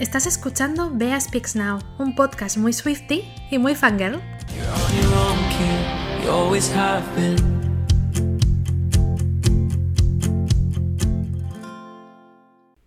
Estás escuchando Bea Speaks Now, un podcast muy Swifty y muy fangirl.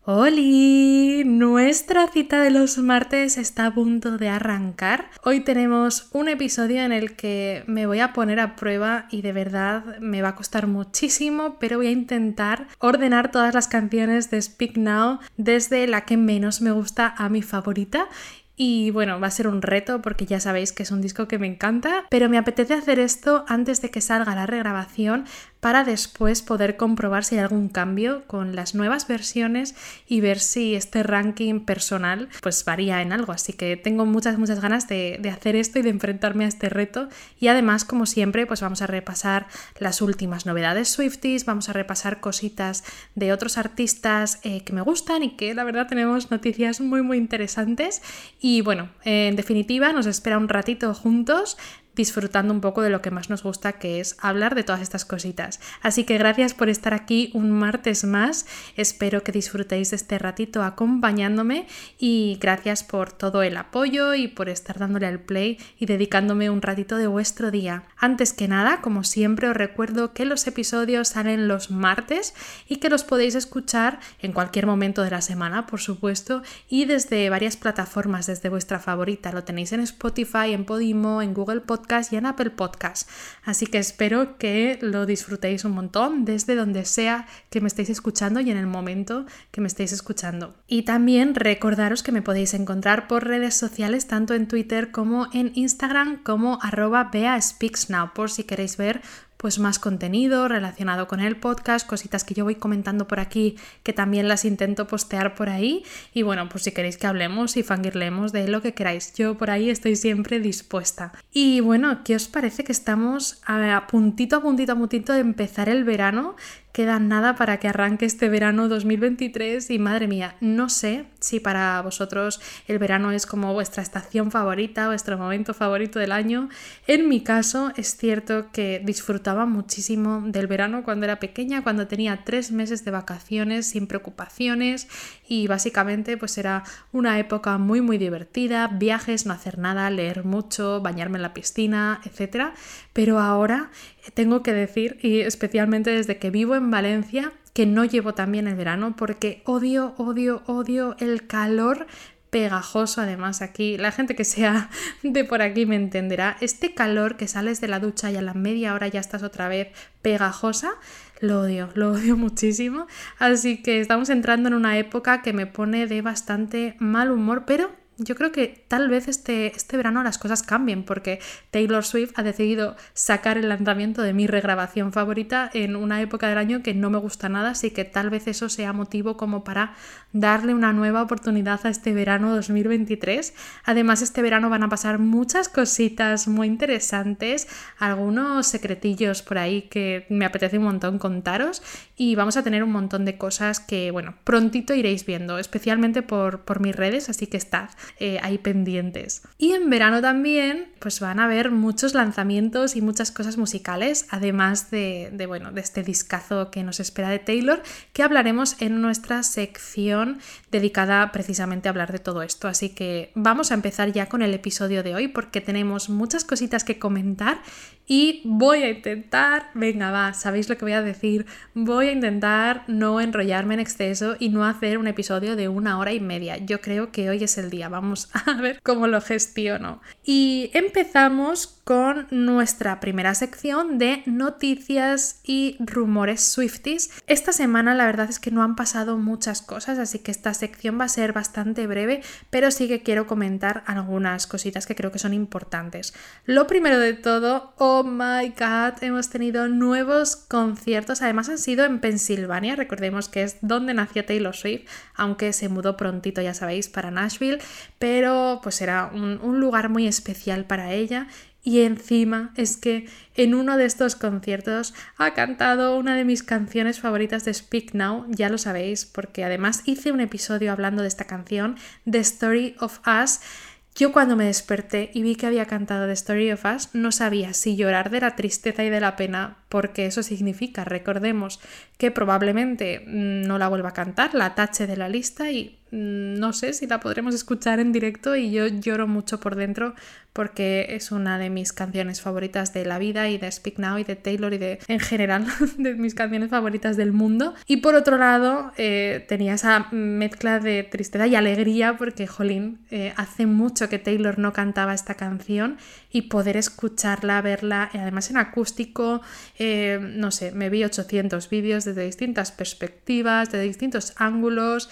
¡Holi! Nuestra cita de los martes está a punto de arrancar. Hoy tenemos un episodio en el que me voy a poner a prueba y de verdad me va a costar muchísimo, pero voy a intentar ordenar todas las canciones de Speak Now desde la que menos me gusta a mi favorita y bueno, va a ser un reto porque ya sabéis que es un disco que me encanta, pero me apetece hacer esto antes de que salga la regrabación para después poder comprobar si hay algún cambio con las nuevas versiones y ver si este ranking personal pues varía en algo. Así que tengo muchas, muchas ganas de, hacer esto y de enfrentarme a este reto. Y además, como siempre, pues vamos a repasar las últimas novedades Swifties, vamos a repasar cositas de otros artistas eh, que me gustan y que la verdad tenemos noticias muy, muy interesantes. Y bueno, en definitiva, nos espera un ratito juntos disfrutando un poco de lo que más nos gusta, que es hablar de todas estas cositas. Así que gracias por estar aquí un martes más. Espero que disfrutéis de este ratito acompañándome y gracias por todo el apoyo y por estar dándole al play y dedicándome un ratito de vuestro día. Antes que nada, como siempre, os recuerdo que los episodios salen los martes y que los podéis escuchar en cualquier momento de la semana, por supuesto, y desde varias plataformas, desde vuestra favorita. Lo tenéis en Spotify, en Podimo, en Google Podcast y en Apple Podcast. Así que espero que lo disfrutéis un montón desde donde sea que me estéis escuchando y en el momento que me estéis escuchando. Y también recordaros que me podéis encontrar por redes sociales tanto en Twitter como en Instagram como arroba beaspeaksnow por si queréis ver pues más contenido relacionado con el podcast, cositas que yo voy comentando por aquí que también las intento postear por ahí y bueno, pues si queréis que hablemos y fangirlemos de lo que queráis, yo por ahí estoy siempre dispuesta. Y bueno, ¿qué os parece que estamos a puntito a puntito a puntito de empezar el verano? Queda nada para que arranque este verano 2023 y madre mía, no sé si para vosotros el verano es como vuestra estación favorita, vuestro momento favorito del año. En mi caso es cierto que disfrutaba muchísimo del verano cuando era pequeña, cuando tenía tres meses de vacaciones sin preocupaciones y básicamente pues era una época muy muy divertida, viajes, no hacer nada, leer mucho, bañarme en la piscina, etc. Pero ahora tengo que decir, y especialmente desde que vivo en Valencia, que no llevo también el verano porque odio, odio, odio el calor pegajoso además aquí. La gente que sea de por aquí me entenderá. Este calor que sales de la ducha y a la media hora ya estás otra vez pegajosa, lo odio, lo odio muchísimo. Así que estamos entrando en una época que me pone de bastante mal humor, pero yo creo que tal vez este, este verano las cosas cambien porque Taylor Swift ha decidido sacar el lanzamiento de mi regrabación favorita en una época del año que no me gusta nada, así que tal vez eso sea motivo como para darle una nueva oportunidad a este verano 2023. Además, este verano van a pasar muchas cositas muy interesantes, algunos secretillos por ahí que me apetece un montón contaros y vamos a tener un montón de cosas que, bueno, prontito iréis viendo, especialmente por, por mis redes, así que estad eh, ahí pendientes. Y en verano también, pues van a haber muchos lanzamientos y muchas cosas musicales, además de, de, bueno, de este discazo que nos espera de Taylor, que hablaremos en nuestra sección dedicada precisamente a hablar de todo esto. Así que vamos a empezar ya con el episodio de hoy porque tenemos muchas cositas que comentar y voy a intentar, venga va, sabéis lo que voy a decir, voy a intentar no enrollarme en exceso y no hacer un episodio de una hora y media. Yo creo que hoy es el día, vamos a ver cómo lo gestiono. Y empezamos con nuestra primera sección de noticias y rumores Swifties. Esta semana la verdad es que no han pasado muchas cosas, así que esta sección va a ser bastante breve, pero sí que quiero comentar algunas cositas que creo que son importantes. Lo primero de todo, oh my god, hemos tenido nuevos conciertos, además han sido en Pensilvania, recordemos que es donde nació Taylor Swift, aunque se mudó prontito, ya sabéis, para Nashville, pero pues era un, un lugar muy especial para ella y encima es que en uno de estos conciertos ha cantado una de mis canciones favoritas de Speak Now, ya lo sabéis, porque además hice un episodio hablando de esta canción, The Story of Us. Yo cuando me desperté y vi que había cantado The Story of Us no sabía si llorar de la tristeza y de la pena porque eso significa, recordemos, que probablemente no la vuelva a cantar, la tache de la lista y Mm, no sé si la podremos escuchar en directo y yo lloro mucho por dentro porque es una de mis canciones favoritas de la vida y de Speak Now y de Taylor y de en general de mis canciones favoritas del mundo. Y por otro lado eh, tenía esa mezcla de tristeza y alegría porque, jolín, eh, hace mucho que Taylor no cantaba esta canción y poder escucharla, verla, además en acústico, eh, no sé, me vi 800 vídeos desde distintas perspectivas, de distintos ángulos,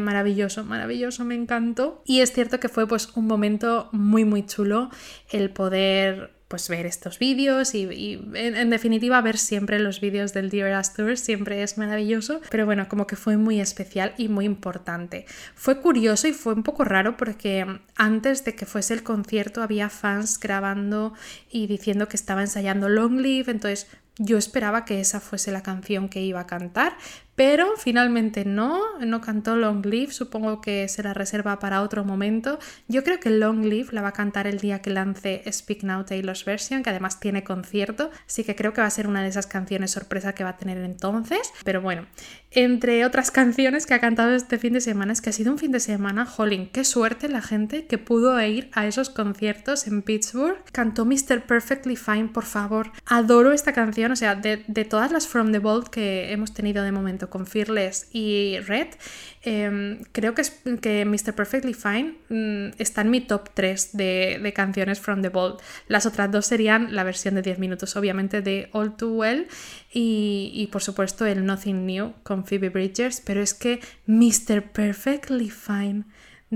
maravilloso maravilloso, maravilloso, me encantó. Y es cierto que fue pues un momento muy, muy chulo el poder pues ver estos vídeos y, en, definitiva ver siempre los vídeos del Dear Us siempre es maravilloso pero bueno como que fue muy especial y muy importante fue curioso y fue un poco raro porque antes de que fuese el concierto había fans grabando y diciendo que estaba ensayando Long Live entonces yo esperaba que esa fuese la canción que iba a cantar, pero finalmente no, no cantó Long Live, supongo que se la reserva para otro momento. Yo creo que Long Live la va a cantar el día que lance Speak Now Taylor's Version, que además tiene concierto, así que creo que va a ser una de esas canciones sorpresa que va a tener entonces. Pero bueno, entre otras canciones que ha cantado este fin de semana, es que ha sido un fin de semana, jolín, qué suerte la gente que pudo ir a esos conciertos en Pittsburgh. Cantó Mr. Perfectly Fine, por favor. Adoro esta canción, o sea, de, de todas las From the Vault que hemos tenido de momento con Fearless y Red, em, creo que, es, que Mr. Perfectly Fine mm, está en mi top 3 de, canciones from the Vault. Las otras dos serían la versión de 10 minutos, obviamente, de All Too Well y, y por supuesto el Nothing New con Phoebe Bridgers, pero es que Mr. Perfectly Fine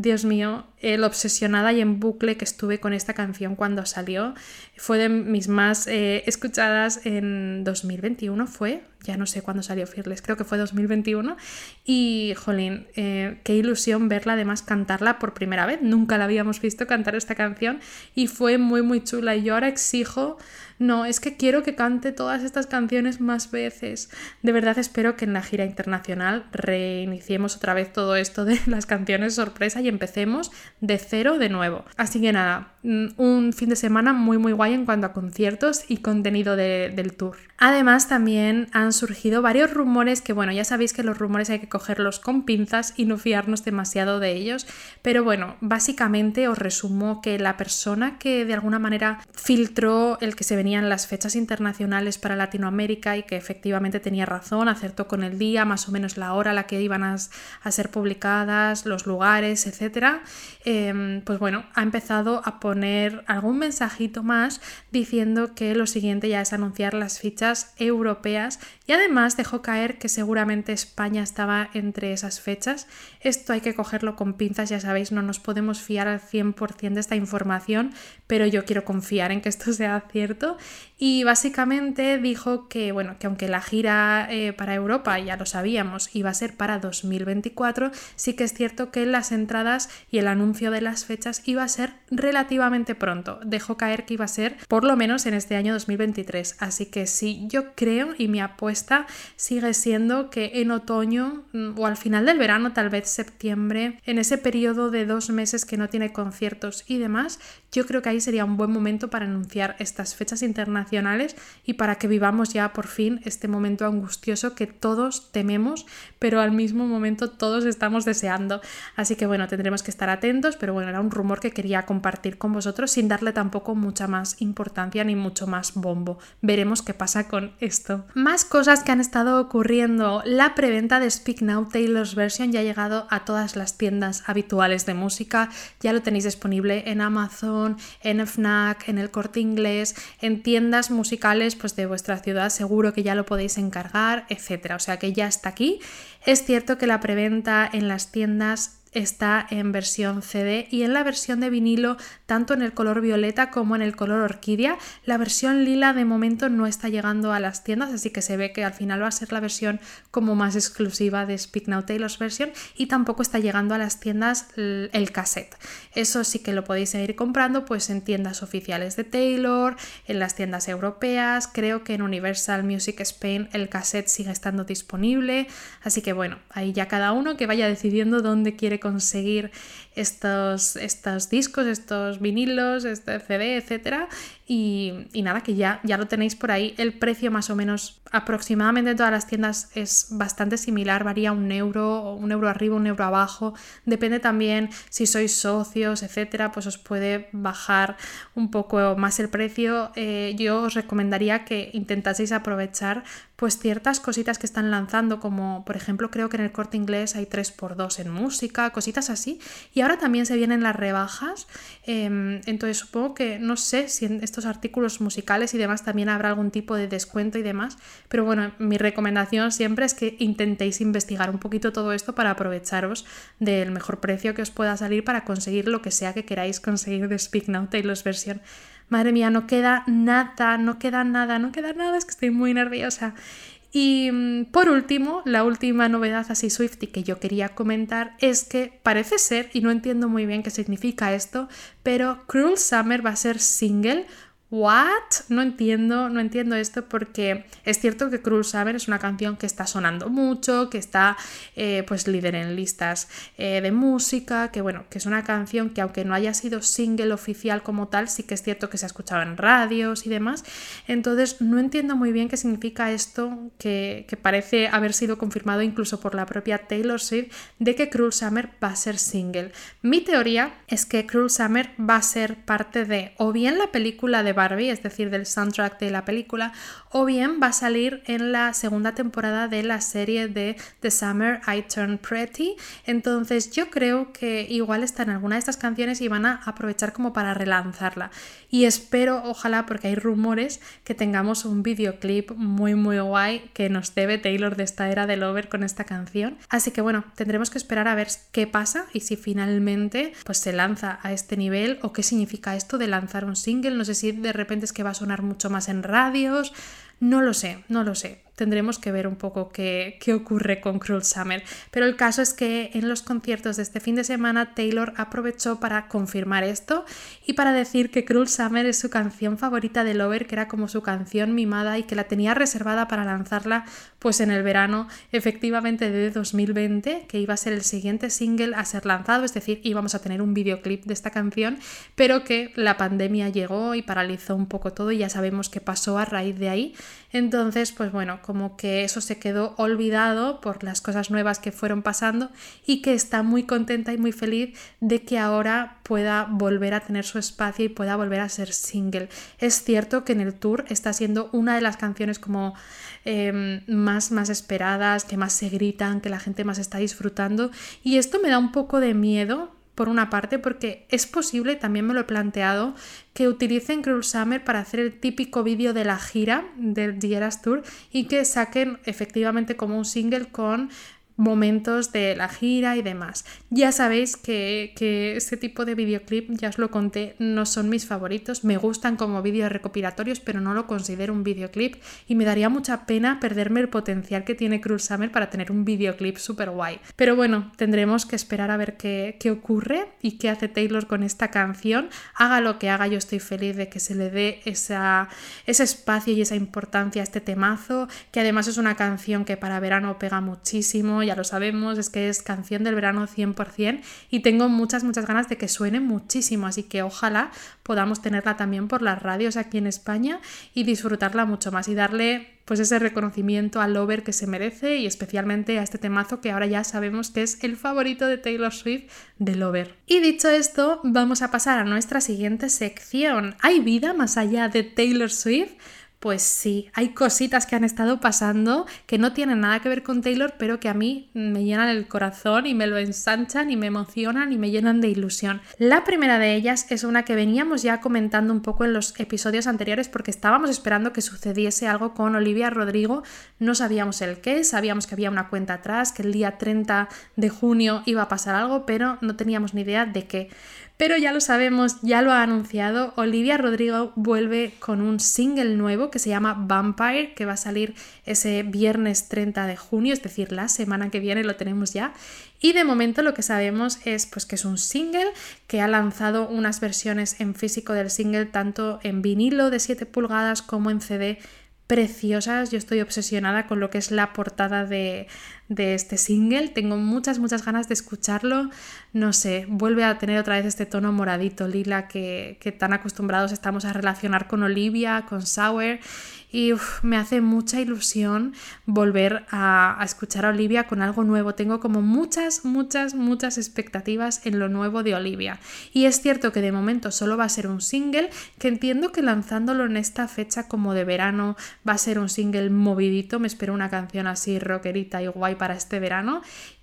Dios mío, el obsesionada y en bucle que estuve con esta canción cuando salió. Fue de mis más eh, escuchadas en 2021, fue, ya no sé cuándo salió Fearless, creo que fue 2021. Y, jolín, eh, qué ilusión verla, además cantarla por primera vez. Nunca la habíamos visto cantar esta canción y fue muy, muy chula. Y yo ahora exijo no, es que quiero que cante todas estas canciones más veces. De verdad espero que en la gira internacional reiniciemos otra vez todo esto de las canciones sorpresa y empecemos de cero de nuevo. Así que nada, mm, un fin de semana muy muy guay en cuanto a conciertos y contenido del tour. Además también han surgido varios rumores que bueno, ya sabéis que los rumores hay que cogerlos con pinzas y no fiarnos demasiado de ellos, pero bueno, básicamente os resumo que la persona que de alguna manera filtró el que se venía las fechas internacionales para Latinoamérica y que efectivamente tenía razón, acertó con el día, más o menos la hora a la que iban a, ser publicadas, los lugares, etc. Em, pues bueno, ha empezado a poner algún mensajito más diciendo que lo siguiente ya es anunciar las fichas europeas y además dejó caer que seguramente España estaba entre esas fechas. Esto hay que cogerlo con pinzas, ya sabéis, no nos podemos fiar al 100% de esta información, pero yo quiero confiar en que esto sea cierto y básicamente dijo que, bueno, que aunque la gira eh, para Europa ya lo sabíamos iba a ser para 2024, sí que es cierto que las entradas y el anuncio de las fechas iba a ser relativamente pronto. Dejó caer que iba a ser por lo menos en este año 2023. Así que yo creo y mi apuesta sigue siendo que en otoño mm, o al final del verano, tal vez septiembre, en ese periodo de dos meses que no tiene conciertos y demás, yo creo que ahí sería un buen momento para anunciar estas fechas internacionales y para que vivamos ya por fin este momento angustioso que todos tememos, pero al mismo momento todos estamos deseando. Así que bueno, tendremos que estar atentos, pero bueno, era un rumor que quería compartir con vosotros sin darle tampoco mucha más importancia ni mucho más bombo. Veremos qué pasa con esto. Más cosas que han estado ocurriendo. La preventa de Speak Now Taylor's Version ya ha llegado a todas las tiendas habituales de música. Ya lo tenéis disponible en Amazon, en FNAC, en el corte inglés, en tiendas musicales pues, de vuestra ciudad. Seguro que ya lo podéis encargar, etc. O sea que ya está aquí. Es cierto que la preventa en las tiendas está en versión CD y en la versión de vinilo tanto en el color violeta como en el color orquídea. La versión lila de momento no está llegando a las tiendas, así que se ve que al final va a ser la versión como más exclusiva de Speak Now Taylor's version y tampoco está llegando a las tiendas el cassette. Eso sí que lo podéis seguir comprando pues en tiendas oficiales de Taylor, en las tiendas europeas, creo que en Universal Music Spain el cassette sigue estando disponible, así que bueno, ahí ya cada uno que vaya decidiendo dónde quiere conseguir estos, estos discos, estos vinilos, este CD, etc. Y, nada, que ya, ya lo tenéis por ahí. El precio más o menos aproximadamente en todas las tiendas es bastante similar, varía un euro, un euro arriba, un euro abajo. Depende también si sois socios, etcétera, pues os puede bajar un poco más el precio. Eh, yo os recomendaría que intentaseis aprovechar pues ciertas cositas que están lanzando, como por ejemplo creo que en el corte inglés hay 3x2 en música, cositas así. Y ahora también se vienen las rebajas. Em, entonces supongo que no sé si en estos artículos musicales y demás también habrá algún tipo de descuento y demás. Pero bueno, mi recomendación siempre es que intentéis investigar un poquito todo esto para aprovecharos del mejor precio que os pueda salir para conseguir lo que sea que queráis conseguir de Speak Now Taylor's versión madre mía, no queda nada, no queda nada, no queda nada, es que estoy muy nerviosa. Y mm, por último, la última novedad así Swifty que yo quería comentar es que parece ser, y no entiendo muy bien qué significa esto, pero Cruel Summer va a ser single ¿What? No entiendo, no entiendo esto porque es cierto que Cruel Summer es una canción que está sonando mucho, que está eh, pues líder en listas eh, de música, que bueno, que es una canción que aunque no haya sido single oficial como tal, sí que es cierto que se ha escuchado en radios y demás. Entonces no entiendo muy bien qué significa esto que, que parece haber sido confirmado incluso por la propia Taylor Swift de que Cruel Summer va a ser single. Mi teoría es que Cruel Summer va a ser parte de o bien la película de Barbie, es decir, del soundtrack de la película, o bien va a salir en la segunda temporada de la serie de The Summer I Turned Pretty. Entonces yo creo que igual está en alguna de estas canciones y van a aprovechar como para relanzarla. Y espero, ojalá, porque hay rumores, que tengamos un videoclip muy muy guay que nos debe Taylor de esta era de Lover con esta canción. Así que bueno, tendremos que esperar a ver qué pasa y si finalmente pues se lanza a este nivel o qué significa esto de lanzar un single. No sé si de repente es que va a sonar mucho más en radios. No lo sé, no lo sé tendremos que ver un poco qué, qué, ocurre con Cruel Summer. Pero el caso es que en los conciertos de este fin de semana Taylor aprovechó para confirmar esto y para decir que Cruel Summer es su canción favorita de Lover, que era como su canción mimada y que la tenía reservada para lanzarla pues en el verano efectivamente de 2020, que iba a ser el siguiente single a ser lanzado, es decir, íbamos a tener un videoclip de esta canción, pero que la pandemia llegó y paralizó un poco todo y ya sabemos qué pasó a raíz de ahí. Entonces, pues bueno, como que eso se quedó olvidado por las cosas nuevas que fueron pasando y que está muy contenta y muy feliz de que ahora pueda volver a tener su espacio y pueda volver a ser single. Es cierto que en el tour está siendo una de las canciones como em, más, más esperadas, que más se gritan, que la gente más está disfrutando y esto me da un poco de miedo por una parte, porque es posible, también me lo he planteado, que utilicen Cruel Summer para hacer el típico vídeo de la gira del Dieras Tour y que saquen efectivamente como un single con momentos de la gira y demás. Ya sabéis que, que este tipo de videoclip, ya os lo conté, no son mis favoritos, me gustan como vídeos recopilatorios, pero no lo considero un videoclip y me daría mucha pena perderme el potencial que tiene Cruel Summer para tener un videoclip súper guay. Pero bueno, tendremos que esperar a ver qué, qué ocurre y qué hace Taylor con esta canción. Haga lo que haga, yo estoy feliz de que se le dé esa, ese espacio y esa importancia a este temazo, que además es una canción que para verano pega muchísimo ya lo sabemos, es que es canción del verano 100% y tengo muchas, muchas ganas de que suene muchísimo, así que ojalá podamos tenerla también por las radios aquí en España y disfrutarla mucho más y darle pues ese reconocimiento al Lover que se merece y especialmente a este temazo que ahora ya sabemos que es el favorito de Taylor Swift de Lover. Y dicho esto, vamos a pasar a nuestra siguiente sección. ¿Hay vida más allá de Taylor Swift? Pues sí, hay cositas que han estado pasando que no tienen nada que ver con Taylor, pero que a mí me llenan el corazón y me lo ensanchan y me emocionan y me llenan de ilusión. La primera de ellas es una que veníamos ya comentando un poco en los episodios anteriores porque estábamos esperando que sucediese algo con Olivia Rodrigo. No sabíamos el qué, sabíamos que había una cuenta atrás, que el día 30 de junio iba a pasar algo, pero no teníamos ni idea de qué. Pero ya lo sabemos, ya lo ha anunciado, Olivia Rodrigo vuelve con un single nuevo que se llama Vampire, que va a salir ese viernes 30 de junio, es decir, la semana que viene lo tenemos ya. Y de momento lo que sabemos es pues, que es un single que ha lanzado unas versiones en físico del single tanto en vinilo de 7 pulgadas como en CD preciosas. Yo estoy obsesionada con lo que es la portada de, de este single. Tengo muchas, muchas ganas de escucharlo. No sé, vuelve a tener otra vez este tono moradito, lila, que, que tan acostumbrados estamos a relacionar con Olivia, con Sour y me hace mucha ilusión volver a, escuchar a Olivia con algo nuevo. Tengo como muchas, muchas, muchas expectativas en lo nuevo de Olivia. Y es cierto que de momento solo va a ser un single, que entiendo que lanzándolo en esta fecha como de verano va a ser un single movidito. Me espero una canción así rockerita y guay para este verano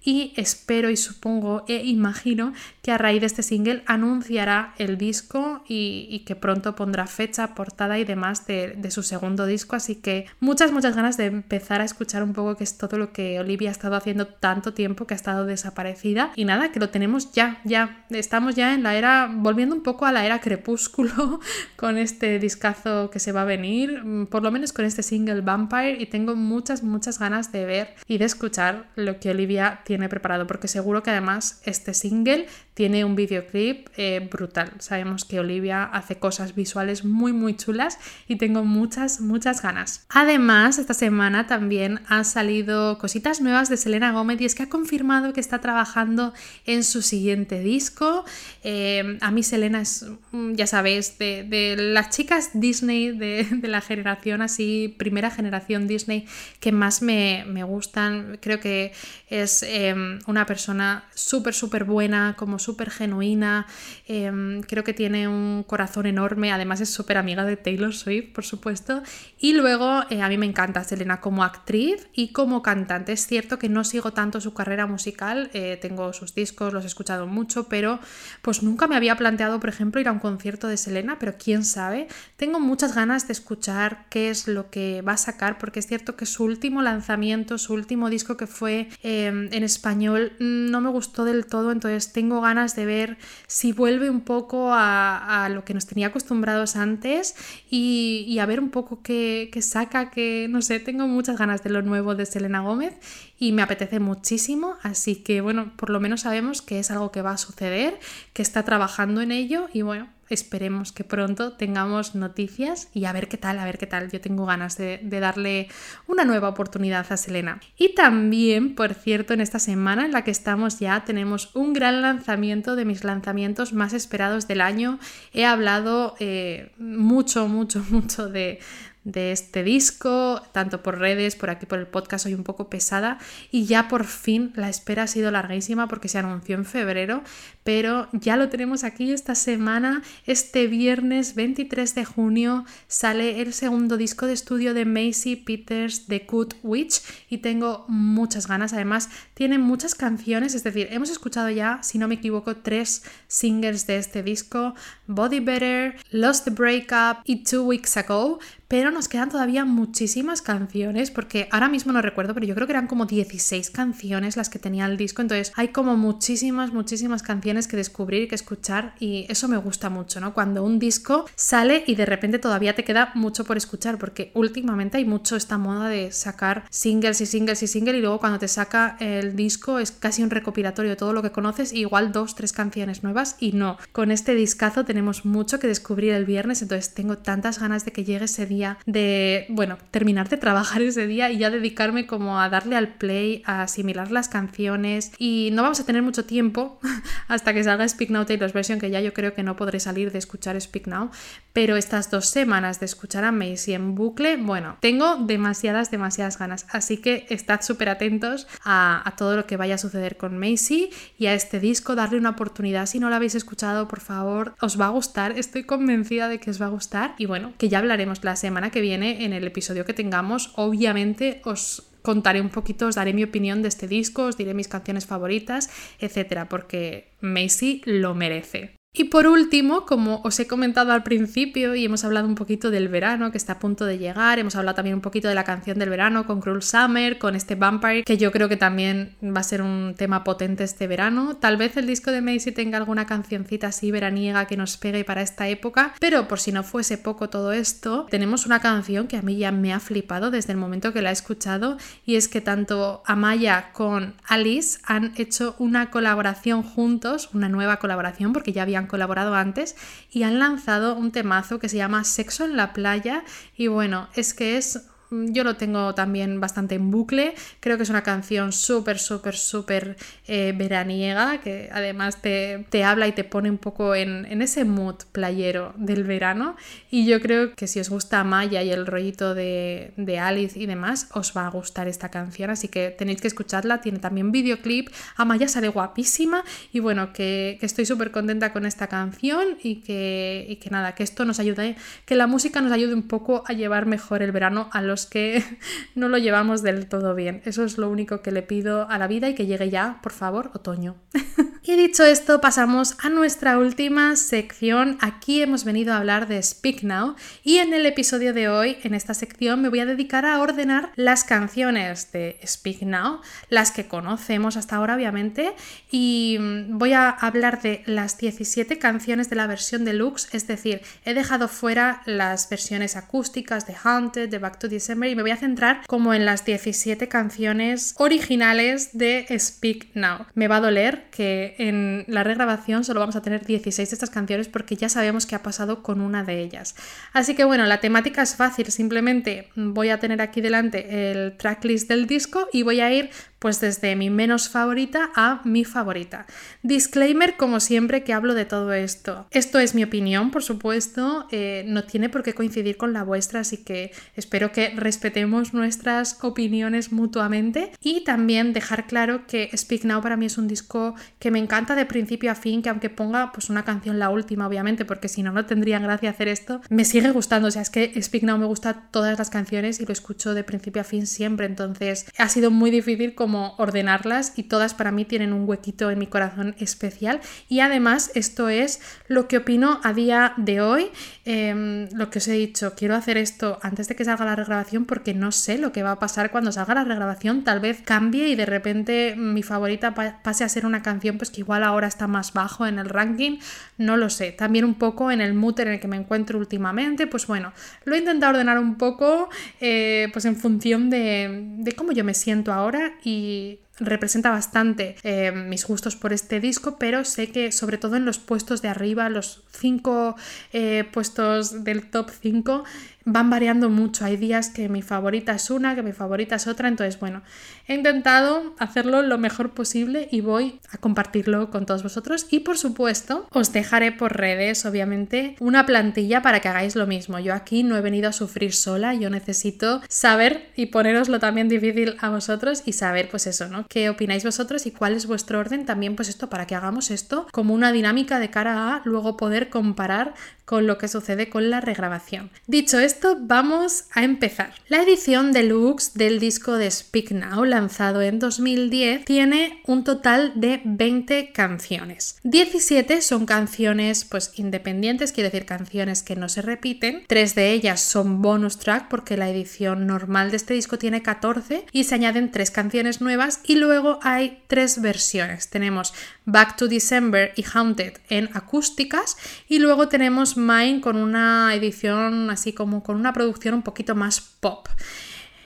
y espero y supongo e imagino que a raíz de este single anunciará el disco y, que pronto pondrá fecha, portada y demás de, su segundo disco. Así que muchas, muchas ganas de empezar a escuchar un poco qué es todo lo que Olivia ha estado haciendo tanto tiempo que ha estado desaparecida. Y nada, que lo tenemos ya, ya. Estamos ya en la era, volviendo un poco a la era crepúsculo con este discazo que se va a venir, por lo menos con este single Vampire. Y tengo muchas, muchas ganas de ver y de escuchar lo que Olivia tiene preparado, porque seguro que además este single tiene un videoclip eh, brutal. Sabemos que Olivia hace cosas visuales muy muy chulas y tengo muchas muchas ganas. Además, esta semana también han salido cositas nuevas de Selena Gómez y es que ha confirmado que está trabajando en su siguiente disco. Eh, a mí Selena es, mm, ya sabéis, de, las chicas Disney de, la generación así, primera generación Disney que más me, me gustan. Creo que es em, una persona súper, súper buena, como súper genuina. Em, creo que tiene un corazón enorme. Además, es súper amiga de Taylor Swift, por supuesto. Y luego, eh, a mí me encanta Selena como actriz y como cantante. Es cierto que no sigo tanto su carrera musical. Eh, tengo sus discos, los he escuchado mucho, pero pues nunca me había planteado, por ejemplo, ir a un concierto de Selena, pero quién sabe. Tengo muchas ganas de escuchar qué es lo que va a sacar, porque es cierto que su último lanzamiento, su último disco que fue Em, en español no me gustó del todo, entonces tengo ganas de ver si vuelve un poco a, lo que nos tenía acostumbrados antes y, a ver un poco qué, qué, saca, que no sé, tengo muchas ganas de lo nuevo de Selena Gómez y me apetece muchísimo, así que bueno, por lo menos sabemos que es algo que va a suceder, que está trabajando en ello y bueno, esperemos que pronto tengamos noticias y a ver qué tal, a ver qué tal. Yo tengo ganas de, darle una nueva oportunidad a Selena. Y también, por cierto, en esta semana en la que estamos ya tenemos un gran lanzamiento de mis lanzamientos más esperados del año. He hablado eh, mucho, mucho, mucho de, de este disco, tanto por redes, por aquí por el podcast, soy un poco pesada y ya por fin la espera ha sido larguísima porque se anunció en febrero, pero ya lo tenemos aquí esta semana, este viernes 23 de junio sale el segundo disco de estudio de Macy Peters, The Good Witch y tengo muchas ganas, además tiene muchas canciones, es decir, hemos escuchado ya, si no me equivoco, tres singles de este disco, Body Better, Lost the Breakup y Two Weeks Ago, pero nos quedan todavía muchísimas canciones, porque ahora mismo no recuerdo, pero yo creo que eran como 16 canciones las que tenía el disco, entonces hay como muchísimas, muchísimas canciones que descubrir que escuchar y eso me gusta mucho, ¿no? Cuando un disco sale y de repente todavía te queda mucho por escuchar, porque últimamente hay mucho esta moda de sacar singles y singles y singles y luego cuando te saca el disco es casi un recopilatorio de todo lo que conoces, igual dos, tres canciones nuevas y no. Con este discazo tenemos mucho que descubrir el viernes, entonces tengo tantas ganas de que llegue ese día de, bueno, terminar de trabajar ese día y ya dedicarme como a darle al play, a asimilar las canciones y no vamos a tener mucho tiempo hasta que salga Speak Now Taylor's Version, que ya yo creo que no podré salir de escuchar Speak Now, pero estas dos semanas de escuchar a Macy en bucle, bueno, tengo demasiadas, demasiadas ganas, así que estad súper atentos a, a todo lo que vaya a suceder con Macy y a este disco, darle una oportunidad, si no lo habéis escuchado, por favor, os va a gustar, estoy convencida de que os va a gustar. Y bueno, que ya hablaremos la semana que viene en el episodio que tengamos. Obviamente os contaré un poquito, os daré mi opinión de este disco, os diré mis canciones favoritas, etcétera, porque Macy lo merece. Y por último, como os he comentado al principio y hemos hablado un poquito del verano que está a punto de llegar, hemos hablado también un poquito de la canción del verano con Cruel Summer, con este Vampire, que yo creo que también va a ser un tema potente este verano. Tal vez el disco de Macy tenga alguna cancioncita así veraniega que nos pegue para esta época, pero por si no fuese poco todo esto, tenemos una canción que a mí ya me ha flipado desde el momento que la he escuchado y es que tanto Amaya con Alice han hecho una colaboración juntos, una nueva colaboración porque ya habían colaborado antes y han lanzado un temazo que se llama Sexo en la playa. Y bueno, es que es yo lo tengo también bastante en bucle. Creo que es una canción súper, súper, súper eh, veraniega, que además te, habla y te pone un poco en, ese mood playero del verano. Y yo creo que si os gusta Maya y el rollito de, Alice y demás, os va a gustar esta canción. Así que tenéis que escucharla. Tiene también videoclip. Amaya sale guapísima. Y bueno, que, estoy súper contenta con esta canción y que, y que nada, que esto nos ayude, que la música nos ayude un poco a llevar mejor el verano a los que no lo llevamos del todo bien. Eso es lo único que le pido a la vida y que llegue ya, por favor, otoño. y dicho esto, pasamos a nuestra última sección. Aquí hemos venido a hablar de Speak Now y en el episodio de hoy, en esta sección, me voy a dedicar a ordenar las canciones de Speak Now, las que conocemos hasta ahora, obviamente, y voy a hablar de las 17 canciones de la versión deluxe, es decir, he dejado fuera las versiones acústicas de Haunted, de Back to Y me voy a centrar como en las 17 canciones originales de Speak Now. Me va a doler que en la regrabación solo vamos a tener 16 de estas canciones porque ya sabemos qué ha pasado con una de ellas. Así que bueno, la temática es fácil, simplemente voy a tener aquí delante el tracklist del disco y voy a ir pues desde mi menos favorita a mi favorita. Disclaimer, como siempre que hablo de todo esto. Esto es mi opinión, por supuesto, eh, no tiene por qué coincidir con la vuestra, así que espero que respetemos nuestras opiniones mutuamente y también dejar claro que Speak Now para mí es un disco que me encanta de principio a fin, que aunque ponga pues una canción la última, obviamente, porque si no, no tendría gracia hacer esto, me sigue gustando, o sea, es que Speak Now me gusta todas las canciones y lo escucho de principio a fin siempre, entonces ha sido muy difícil ordenarlas y todas para mí tienen un huequito en mi corazón especial. Y además esto es lo que opino a día de hoy em, lo que os he dicho quiero hacer esto antes de que salga la regrabación porque no sé lo que va a pasar cuando salga la regrabación. Tal vez cambie y de repente mi favorita pase a ser una canción pues que igual ahora está más bajo en el ranking. No lo sé. También un poco en el mood en el que me encuentro últimamente. Pues bueno lo he intentado ordenar un poco eh, pues en función de, de cómo yo me siento ahora y 一 representa bastante eh, mis gustos por este disco, pero sé que sobre todo en los puestos de arriba, los cinco eh, puestos del top 5, van variando mucho. Hay días que mi favorita es una, que mi favorita es otra. Entonces, bueno, he intentado hacerlo lo mejor posible y voy a compartirlo con todos vosotros. Y por supuesto, os dejaré por redes, obviamente, una plantilla para que hagáis lo mismo. Yo aquí no he venido a sufrir sola, yo necesito saber y poneroslo también difícil a vosotros y saber, pues eso, ¿no? ¿Qué opináis vosotros y cuál es vuestro orden? También, pues esto, para que hagamos esto como una dinámica de cara a luego poder comparar con lo que sucede con la regrabación. Dicho esto, vamos a empezar. La edición deluxe del disco de Speak Now, lanzado en 2010, tiene un total de 20 canciones. 17 son canciones pues independientes, quiere decir canciones que no se repiten. Tres de ellas son bonus track porque la edición normal de este disco tiene 14 y se añaden tres canciones nuevas y luego hay tres versiones. Tenemos Back to December y Haunted en acústicas y luego tenemos Mine con una edición así como con una producción un poquito más pop.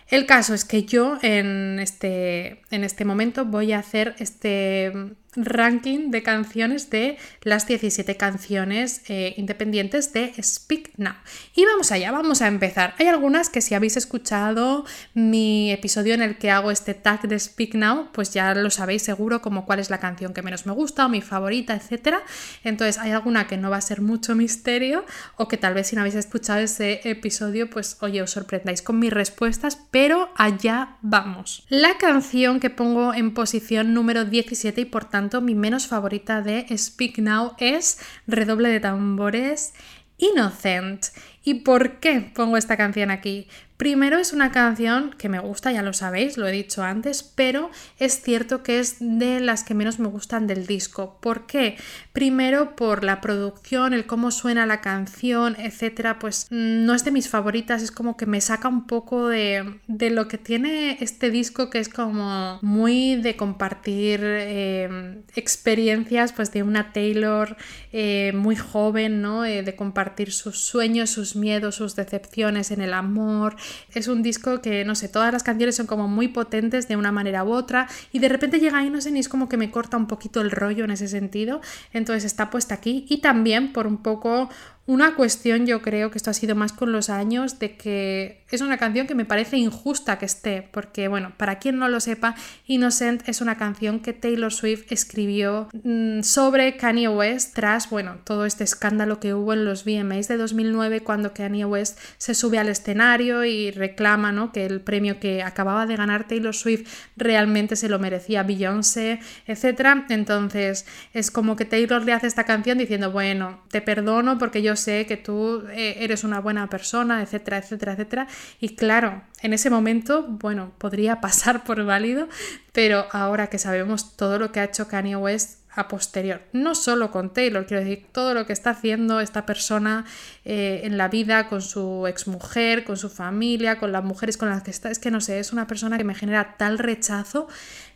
El caso es que yo en este, en este momento voy a hacer este ranking de canciones de las 17 canciones eh, independientes de Speak Now. Y vamos allá, vamos a empezar. Hay algunas que si habéis escuchado mi episodio en el que hago este tag de Speak Now, pues ya lo sabéis seguro como cuál es la canción que menos me gusta o mi favorita, etc. Entonces hay alguna que no va a ser mucho misterio o que tal vez si no habéis escuchado ese episodio, pues oye, os sorprendáis con mis respuestas, pero allá vamos. La canción que pongo en posición número 17 y por mi menos favorita de Speak Now es Redoble de tambores Innocent. ¿Y por qué pongo esta canción aquí? Primero es una canción que me gusta, ya lo sabéis, lo he dicho antes, pero es cierto que es de las que menos me gustan del disco. ¿Por qué? Primero por la producción, el cómo suena la canción, etcétera, pues mm, no es de mis favoritas, es como que me saca un poco de, lo que tiene este disco, que es como muy de compartir em, experiencias, pues de una Taylor eh, muy joven, ¿no? Eh, de compartir sus sueños, sus miedos, sus decepciones en el amor es un disco que, no sé, todas las canciones son como muy potentes de una manera u otra y de repente llega Innocent y es como que me corta un poquito el rollo en ese sentido. Entonces está puesta aquí y también por un poco una cuestión yo creo que esto ha sido más con los años de que es una canción que me parece injusta que esté, porque bueno, para quien no lo sepa, Innocent es una canción que Taylor Swift escribió mm, sobre Kanye West tras, bueno, todo este escándalo que hubo en los VMAs de 2009 cuando Kanye West se sube al escenario y reclama, ¿no? que el premio que acababa de ganar Taylor Swift realmente se lo merecía Beyoncé, etc. Entonces es como que Taylor le hace esta canción diciendo, bueno, te perdono porque yo sé que tú eh, eres una buena persona, etcétera, etcétera, etcétera. Y claro, en ese momento, bueno, podría pasar por válido, pero ahora que sabemos todo lo que ha hecho Kanye West a posterior, no solo con Taylor, quiero decir, todo lo que está haciendo esta persona eh, en la vida con su exmujer, con su familia, con las mujeres con las que está, es que no sé, es una persona que me genera tal rechazo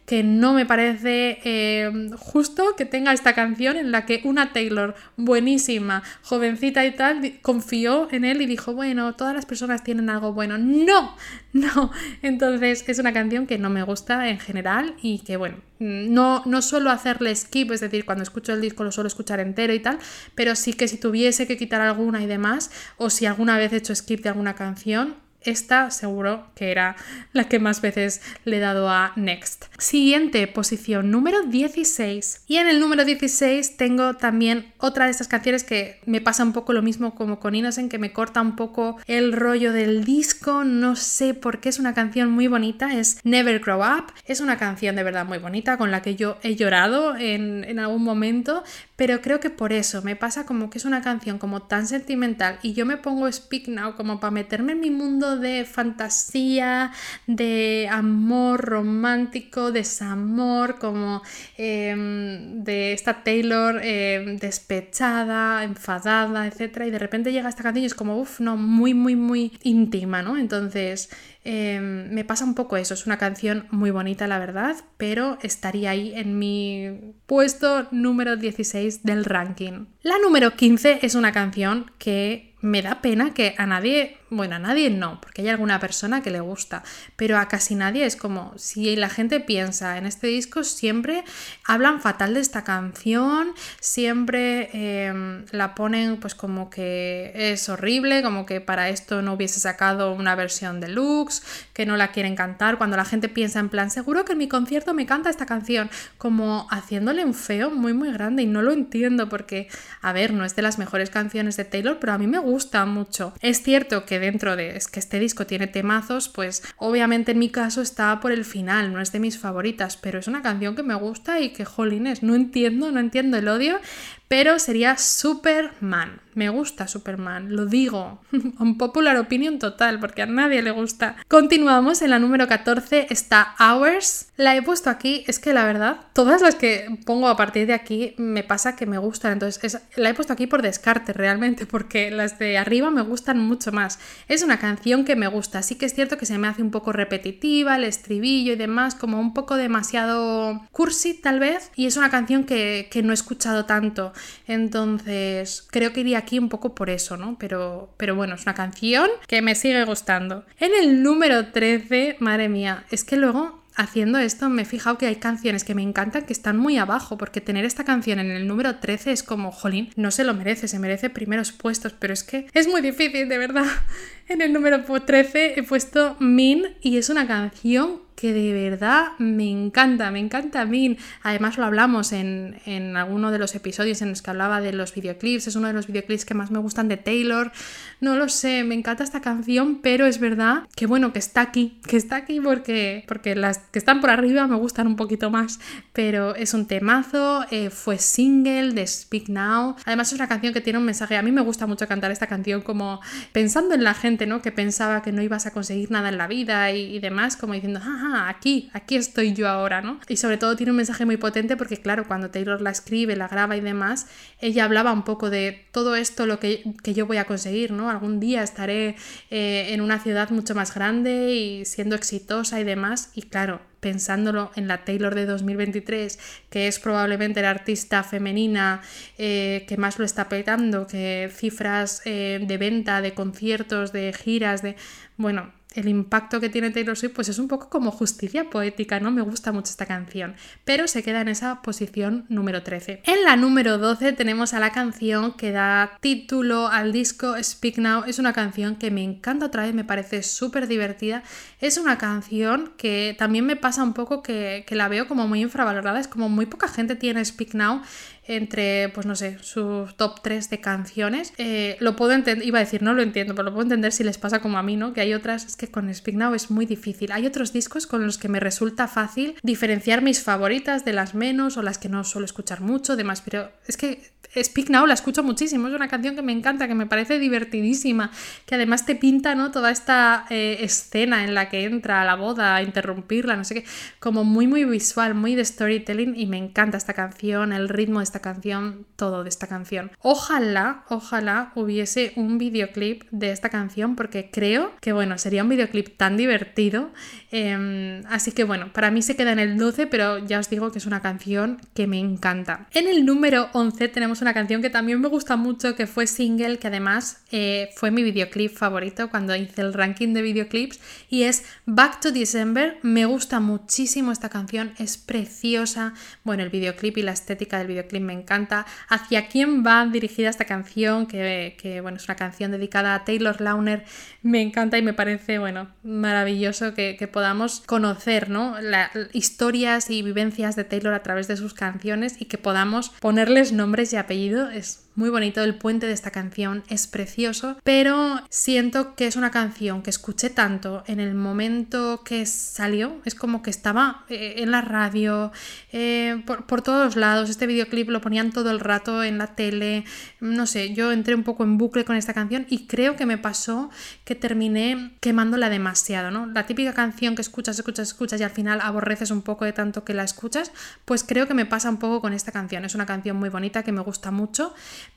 que no me parece eh, justo que tenga esta canción en la que una Taylor buenísima, jovencita y tal, confió en él y dijo, bueno, todas las personas tienen algo bueno. No, no. Entonces es una canción que no me gusta en general y que, bueno, no, no suelo hacerle skip, es decir, cuando escucho el disco lo suelo escuchar entero y tal, pero sí que si tuviese que quitar alguna y demás, o si alguna vez he hecho skip de alguna canción, esta seguro que era la que más veces le he dado a Next. Siguiente posición, número 16. Y en el número 16 tengo también otra de estas canciones que me pasa un poco lo mismo como con Innocent, que me corta un poco el rollo del disco. No sé por qué es una canción muy bonita. Es Never Grow Up. Es una canción de verdad muy bonita con la que yo he llorado en, en algún momento, pero creo que por eso me pasa como que es una canción como tan sentimental y yo me pongo Speak Now como para meterme en mi mundo de fantasía, de amor romántico, desamor, como em, de esta Taylor em, despechada, enfadada, etc. Y de repente llega esta canción y es como, uff, no, muy, muy, muy íntima, ¿no? Entonces Em, me pasa un poco eso, es una canción muy bonita la verdad, pero estaría ahí en mi puesto número 16 del ranking. La número 15 es una canción que me da pena que a nadie bueno, a nadie no, porque hay alguna persona que le gusta, pero a casi nadie es como si la gente piensa en este disco, siempre hablan fatal de esta canción, siempre em, la ponen pues como que es horrible, como que para esto no hubiese sacado una versión deluxe, que no la quieren cantar, cuando la gente piensa en plan, seguro que en mi concierto me canta esta canción, como haciéndole un feo muy muy grande y no lo entiendo porque, a ver, no es de las mejores canciones de Taylor, pero a mí me gusta mucho. Es cierto que dentro de es que este disco tiene temazos, pues obviamente en mi caso está por el final, no es de mis favoritas, pero es una canción que me gusta y que jolines, no entiendo, no entiendo el odio, pero sería Superman. Me gusta Superman, lo digo. Un popular opinion total, porque a nadie le gusta. Continuamos, en la número 14 está Hours. La he puesto aquí, es que la verdad, todas las que pongo a partir de aquí me pasa que me gustan. Entonces, la he puesto aquí por descarte realmente, porque las de arriba me gustan mucho más. Es una canción que me gusta, sí que es cierto que se me hace un poco repetitiva, el estribillo y demás, como un poco demasiado cursi tal vez. Y es una canción que, que no he escuchado tanto. Entonces, creo que iría aquí un poco por eso, ¿no? Pero, pero bueno, es una canción que me sigue gustando. En el número 13, madre mía, es que luego haciendo esto me he fijado que hay canciones que me encantan que están muy abajo, porque tener esta canción en el número 13 es como, jolín, no se lo merece, se merece primeros puestos, pero es que es muy difícil, de verdad. En el número 13 he puesto Min y es una canción que de verdad me encanta, me encanta a mí. Además lo hablamos en, en alguno de los episodios en los que hablaba de los videoclips, es uno de los videoclips que más me gustan de Taylor. No lo sé, me encanta esta canción, pero es verdad que bueno, que está aquí, que está aquí porque, porque las que están por arriba me gustan un poquito más, pero es un temazo, eh, fue single de Speak Now. Además es una canción que tiene un mensaje, a mí me gusta mucho cantar esta canción como pensando en la gente, ¿no? Que pensaba que no ibas a conseguir nada en la vida y, demás, como diciendo, jaja, aquí, aquí estoy yo ahora, ¿no? Y sobre todo tiene un mensaje muy potente porque, claro, cuando Taylor la escribe, la graba y demás, ella hablaba un poco de todo esto lo que, yo voy a conseguir, ¿no? Algún día estaré eh, en una ciudad mucho más grande y siendo exitosa y demás. Y claro, pensándolo en la Taylor de 2023, que es probablemente la artista femenina eh, que más lo está petando, que cifras eh, de venta, de conciertos, de giras, de... Bueno, el impacto que tiene Taylor Swift pues es un poco como justicia poética, ¿no? Me gusta mucho esta canción, pero se queda en esa posición número 13. En la número 12 tenemos a la canción que da título al disco Speak Now. Es una canción que me encanta otra vez, me parece súper divertida. Es una canción que también me pasa un poco que, que la veo como muy infravalorada, es como muy poca gente tiene Speak Now entre, pues no sé, sus top 3 de canciones. Eh, lo puedo entender, iba a decir, no lo entiendo, pero lo puedo entender si les pasa como a mí, ¿no? Que hay otras, es que con Speak Now es muy difícil. Hay otros discos con los que me resulta fácil diferenciar mis favoritas de las menos o las que no suelo escuchar mucho, demás, pero es que Speak Now la escucho muchísimo, es una canción que me encanta, que me parece divertidísima, que además te pinta ¿no? toda esta eh, escena en la que entra a la boda a interrumpirla, no sé qué, como muy muy visual, muy de storytelling y me encanta esta canción, el ritmo de esta canción, todo de esta canción. Ojalá, ojalá hubiese un videoclip de esta canción porque creo que bueno, sería un videoclip tan divertido, em, así que bueno, para mí se queda en el 12, pero ya os digo que es una canción que me encanta. En el número 11 tenemos una canción que también me gusta mucho, que fue single, que además eh, fue mi videoclip favorito cuando hice el ranking de videoclips, y es Back to December. Me gusta muchísimo esta canción, es preciosa. Bueno, el videoclip y la estética del videoclip me encanta. ¿Hacia quién va dirigida esta canción? Que, bueno, es una canción dedicada a Taylor Launer. Me encanta y me parece, bueno, maravilloso que, podamos conocer, ¿no? las historias y vivencias de Taylor a través de sus canciones y que podamos ponerles nombres y apellidos es muy bonito, el puente de esta canción es precioso, pero siento que es una canción que escuché tanto en el momento que salió, es como que estaba eh, en la radio, eh, por, todos lados, este videoclip lo ponían todo el rato en la tele, no sé, yo entré un poco en bucle con esta canción y creo que me pasó que terminé quemándola demasiado, ¿no? La típica canción que escuchas, escuchas, escuchas y al final aborreces un poco de tanto que la escuchas, pues creo que me pasa un poco con esta canción, es una canción muy bonita que me gusta mucho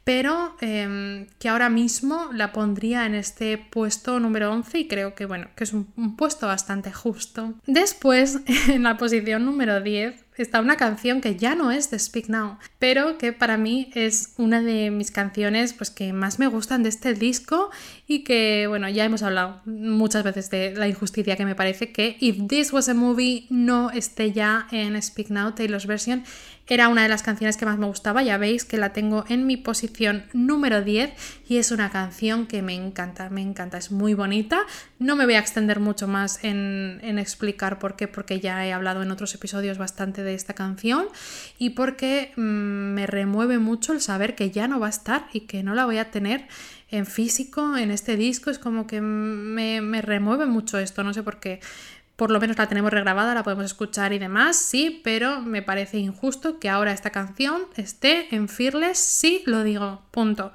pero em, que ahora mismo la pondría en este puesto número 11 y creo que bueno, que es un, puesto bastante justo. Después, en la posición número 10, está una canción que ya no es de Speak Now, pero que para mí es una de mis canciones pues, que más me gustan de este disco y que, bueno, ya hemos hablado muchas veces de la injusticia que me parece que If This Was a Movie no esté ya en Speak Now, Taylor's version. Era una de las canciones que más me gustaba, ya veis que la tengo en mi posición número 10 y es una canción que me encanta, me encanta, es muy bonita. No me voy a extender mucho más en, explicar por qué, porque ya he hablado en otros episodios bastante de esta canción y porque mm, me remueve mucho el saber que ya no va a estar y que no la voy a tener en físico en este disco. Es como que me, me remueve mucho esto, no sé por qué por lo menos la tenemos regrabada, la podemos escuchar y demás, sí, pero me parece injusto que ahora esta canción esté en Fearless, sí lo digo, punto.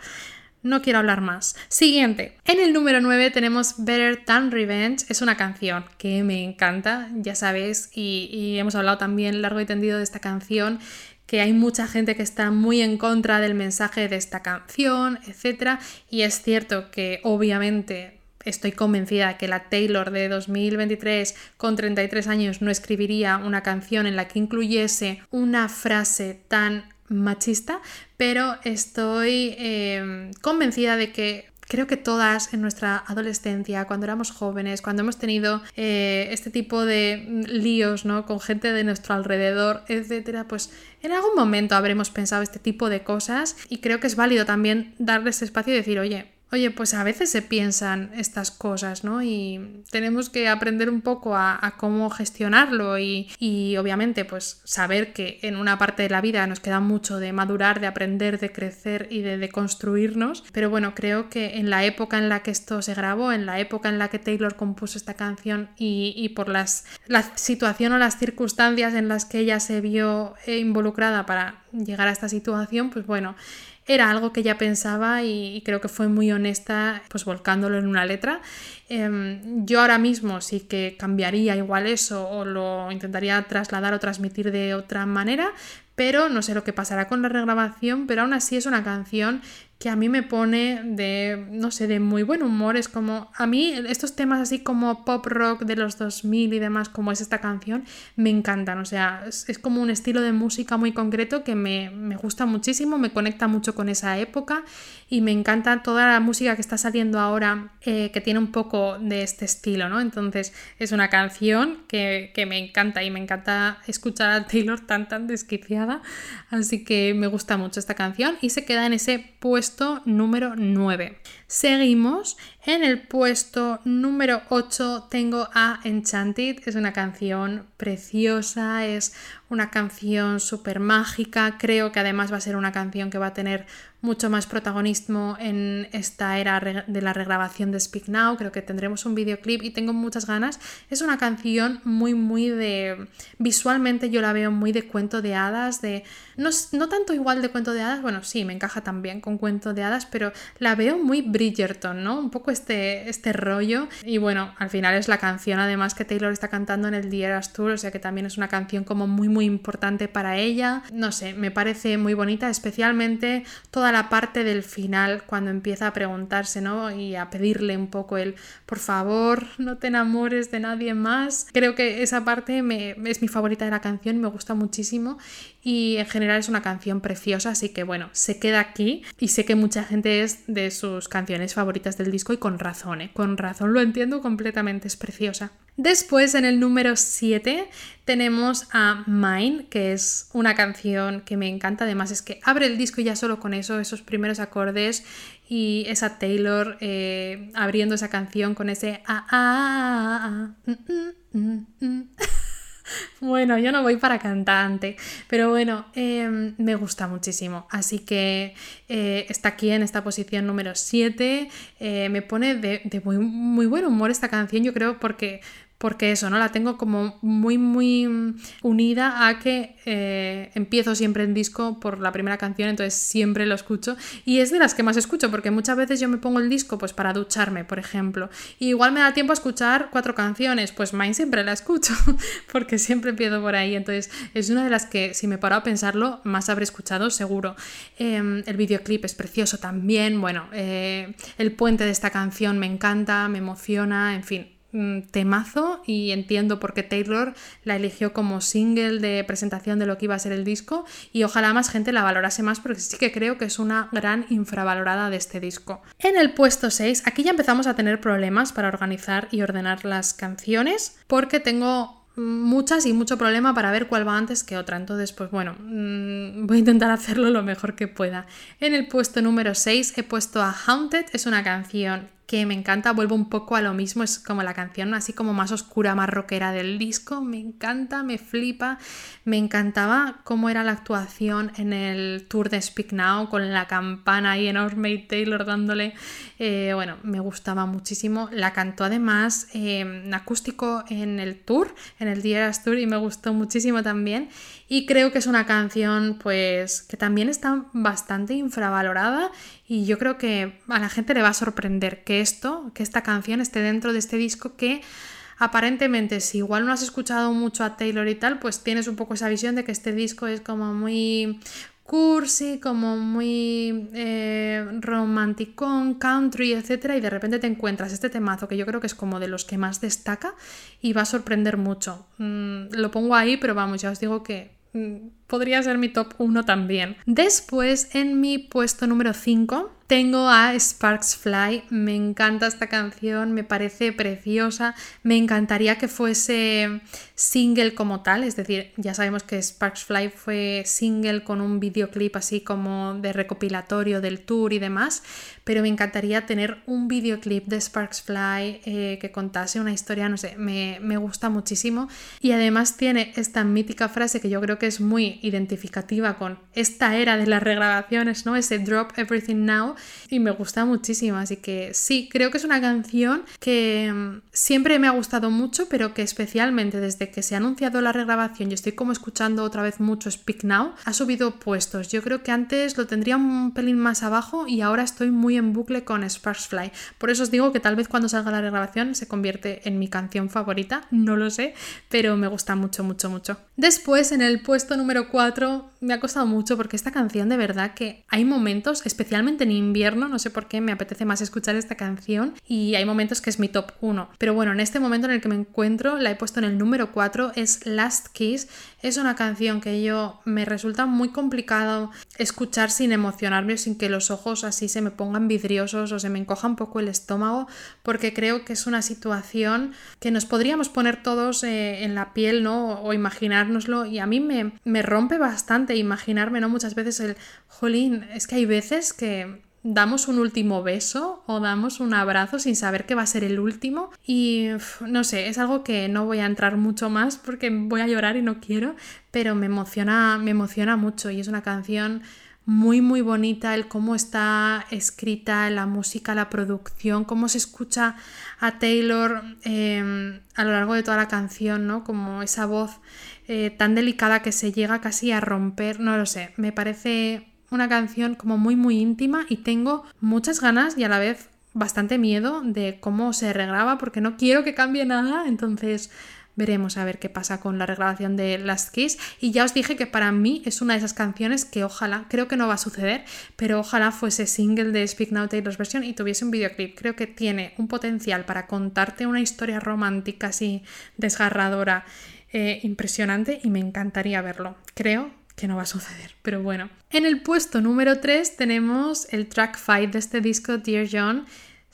No quiero hablar más. Siguiente. En el número 9 tenemos Better Than Revenge. Es una canción que me encanta, ya sabéis, y, hemos hablado también largo y tendido de esta canción que hay mucha gente que está muy en contra del mensaje de esta canción, etc. Y es cierto que obviamente estoy convencida que la Taylor de 2023 con 33 años no escribiría una canción en la que incluyese una frase tan machista, pero estoy em, convencida de que creo que todas en nuestra adolescencia, cuando éramos jóvenes, cuando hemos tenido eh, este tipo de líos ¿no? con gente de nuestro alrededor, etcétera, pues en algún momento habremos pensado este tipo de cosas y creo que es válido también darles espacio y decir, oye, Oye, pues a veces se piensan estas cosas, ¿no? Y tenemos que aprender un poco a, cómo gestionarlo y, obviamente pues saber que en una parte de la vida nos queda mucho de madurar, de aprender, de crecer y de, construirnos. Pero bueno, creo que en la época en la que esto se grabó, en la época en la que Taylor compuso esta canción y, por las, la situación o las circunstancias en las que ella se vio eh, involucrada para llegar a esta situación, pues bueno, era algo que ella pensaba y, creo que fue muy honesta pues volcándolo en una letra. Em, yo ahora mismo sí que cambiaría igual eso o lo intentaría trasladar o transmitir de otra manera, pero no sé lo que pasará con la regrabación, pero aún así es una canción que a mí me pone de, no sé, de muy buen humor. Es como, a mí estos temas así como pop rock de los 2000 y demás, como es esta canción, me encantan. O sea, es, como un estilo de música muy concreto que me, me, gusta muchísimo, me conecta mucho con esa época y me encanta toda la música que está saliendo ahora eh, que tiene un poco de este estilo, ¿no? Entonces es una canción que, que me encanta y me encanta escuchar a Taylor tan tan desquiciada. Así que me gusta mucho esta canción y se queda en ese puesto número 9. Seguimos. En el puesto número 8 tengo a Enchanted. Es una canción preciosa, es una canción súper mágica. Creo que además va a ser una canción que va a tener mucho más protagonismo en esta era de la regrabación de Speak Now. Creo que tendremos un videoclip y tengo muchas ganas. Es una canción muy, muy de... Visualmente yo la veo muy de cuento de hadas, de... No, no tanto igual de cuento de hadas, bueno, sí, me encaja también con cuento de hadas, pero la veo muy Bridgerton, ¿no? Un poco este, este rollo. Y bueno, al final es la canción además que Taylor está cantando en el The Eras Tour, o sea que también es una canción como muy, muy importante para ella. No sé, me parece muy bonita, especialmente toda la parte del final, cuando empieza a preguntarse, ¿no? Y a pedirle un poco el, por favor, no te enamores de nadie más. Creo que esa parte me, es mi favorita de la canción, me gusta muchísimo y en general es una canción preciosa, así que bueno, se queda aquí y sé que mucha gente es de sus canciones favoritas del disco y con razón, ¿eh? con razón lo entiendo completamente, es preciosa. Después en el número 7 tenemos a Mine, que es una canción que me encanta, además es que abre el disco ya solo con eso, esos primeros acordes y esa Taylor eh, abriendo esa canción con ese bueno, yo no voy para cantante, pero bueno, em, me gusta muchísimo. Así que eh, está aquí en esta posición número 7. Eh, me pone de, muy, muy, buen humor esta canción, yo creo, porque porque eso, ¿no? La tengo como muy, muy unida a que eh, empiezo siempre en disco por la primera canción, entonces siempre lo escucho. Y es de las que más escucho, porque muchas veces yo me pongo el disco pues para ducharme, por ejemplo. Y igual me da tiempo a escuchar cuatro canciones, pues Mine siempre la escucho, porque siempre empiezo por ahí. Entonces es una de las que, si me paro a pensarlo, más habré escuchado seguro. Em, el videoclip es precioso también, bueno, eh, el puente de esta canción me encanta, me emociona, en fin, Mm, temazo y entiendo por qué Taylor la eligió como single de presentación de lo que iba a ser el disco y ojalá más gente la valorase más porque sí que creo que es una gran infravalorada de este disco. En el puesto 6, aquí ya empezamos a tener problemas para organizar y ordenar las canciones porque tengo muchas y mucho problema para ver cuál va antes que otra. Entonces, pues bueno, mm, voy a intentar hacerlo lo mejor que pueda. En el puesto número 6 he puesto a Haunted, es una canción que me encanta, vuelvo un poco a lo mismo, es como la canción así como más oscura, más rockera del disco, me encanta, me flipa, me encantaba cómo era la actuación en el tour de Speak Now con la campana ahí enorme y Taylor dándole, eh, bueno, me gustaba muchísimo, la cantó además eh, acústico en el tour, en el Dieras Tour y me gustó muchísimo también y creo que es una canción pues que también está bastante infravalorada y yo creo que a la gente le va a sorprender que esto, que esta canción esté dentro de este disco que aparentemente si igual no has escuchado mucho a Taylor y tal, pues tienes un poco esa visión de que este disco es como muy cursi, como muy eh, romanticón, country, etc. Y de repente te encuentras este temazo que yo creo que es como de los que más destaca y va a sorprender mucho. Mm, lo pongo ahí, pero vamos, ya os digo que Mm, podría ser mi top 1 también. Después, en mi puesto número 5, tengo a Sparks Fly. Me encanta esta canción, me parece preciosa. Me encantaría que fuese single como tal, es decir, ya sabemos que Sparks Fly fue single con un videoclip así como de recopilatorio del tour y demás, pero me encantaría tener un videoclip de Sparks Fly eh, que contase una historia, no sé, me, me gusta muchísimo y además tiene esta mítica frase que yo creo que es muy identificativa con esta era de las regrabaciones, ¿no? Ese Drop Everything Now y me gusta muchísimo, así que sí, creo que es una canción que mm, siempre me ha gustado mucho, pero que especialmente desde que se ha anunciado la regrabación y estoy como escuchando otra vez mucho Speak Now, ha subido puestos. Yo creo que antes lo tendría un pelín más abajo y ahora estoy muy en bucle con Sparks Fly. Por eso os digo que tal vez cuando salga la regrabación se convierte en mi canción favorita, no lo sé, pero me gusta mucho, mucho, mucho. Después, en el puesto número 4 me ha costado mucho porque esta canción de verdad que hay momentos, especialmente en invierno, no sé por qué me apetece más escuchar esta canción y hay momentos que es mi top 1. Pero bueno, en este momento en el que me encuentro la he puesto en el número 4, es Last Kiss. Es una canción que yo me resulta muy complicado escuchar sin emocionarme o sin que los ojos así se me pongan vidriosos o se me encoja un poco el estómago porque creo que es una situación que nos podríamos poner todos eh, en la piel, ¿no? O, imaginárnoslo y a mí me, me rompe bastante imaginarme, ¿no? Muchas veces el, jolín, es que hay veces que damos un último beso o damos un abrazo sin saber que va a ser el último y no sé, es algo que no voy a entrar mucho más porque voy a llorar y no quiero, pero me emociona, me emociona mucho y es una canción muy muy bonita el cómo está escrita la música, la producción, cómo se escucha a Taylor em, a lo largo de toda la canción, ¿no? Como esa voz eh, tan delicada que se llega casi a romper, no lo sé, me parece una canción como muy muy íntima y tengo muchas ganas y a la vez bastante miedo de cómo se regraba porque no quiero que cambie nada, entonces veremos a ver qué pasa con la regrabación de Last Kiss y ya os dije que para mí es una de esas canciones que ojalá, creo que no va a suceder, pero ojalá fuese single de Speak Now Taylor's version y tuviese un videoclip. Creo que tiene un potencial para contarte una historia romántica así desgarradora, eh, impresionante y me encantaría verlo. Creo que no va a suceder, pero bueno. En el puesto número 3 tenemos el track 5 de este disco, Dear John.